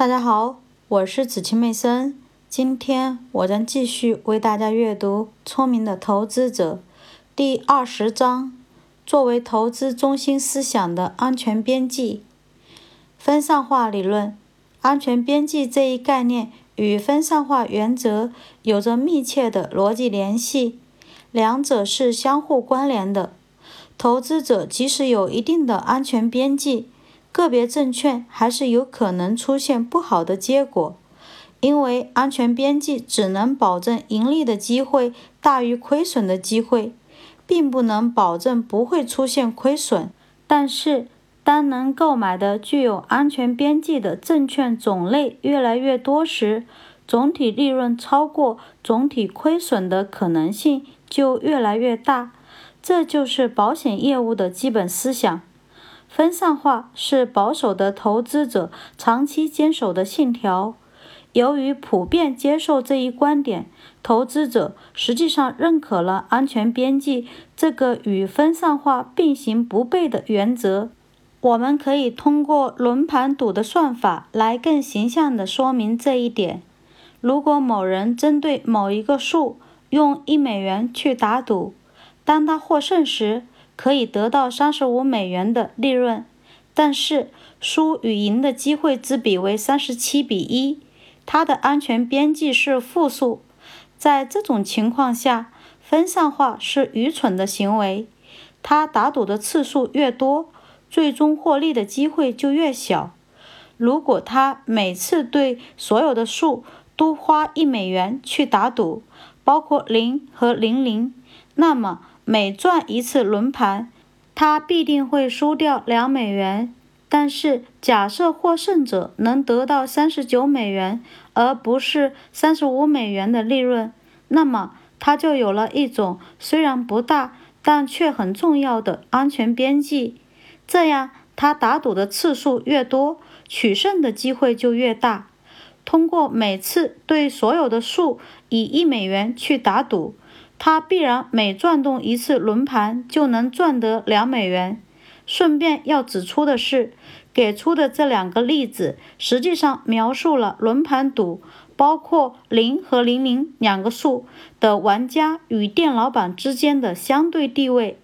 大家好，我是子清妹森。今天我将继续为大家阅读《聪明的投资者》第二十章，作为投资中心思想的安全边际。分散化理论，安全边际这一概念与分散化原则有着密切的逻辑联系，两者是相互关联的。投资者即使有一定的安全边际，个别证券还是有可能出现不好的结果。因为安全边际只能保证盈利的机会大于亏损的机会，并不能保证不会出现亏损。但是，当能购买的具有安全边际的证券种类越来越多时，总体利润超过总体亏损的可能性就越来越大。这就是保险业务的基本思想。分散化是保守的投资者长期坚守的信条。由于普遍接受这一观点，投资者实际上认可了安全边际这个与分散化并行不悖的原则。我们可以通过轮盘赌的算法来更形象地说明这一点。如果某人针对某一个数用一美元去打赌，当他获胜时，可以得到三十五美元的利润，但是输与赢的机会之比为三十七比一。它的安全边际是负数，在这种情况下，分散化是愚蠢的行为。他打赌的次数越多，最终获利的机会就越小。如果他每次对所有的数都花一美元去打赌，包括零和零零，那么每转一次轮盘，他必定会输掉两美元。但是，假设获胜者能得到三十九美元，而不是三十五美元的利润，那么他就有了一种虽然不大，但却很重要的安全边际。这样，他打赌的次数越多，取胜的机会就越大。通过每次对所有的数以一美元去打赌，他必然每转动一次轮盘就能赚得两美元。顺便要指出的是，给出的这两个例子实际上描述了轮盘赌包括零和零零两个数的玩家与店老板之间的相对地位。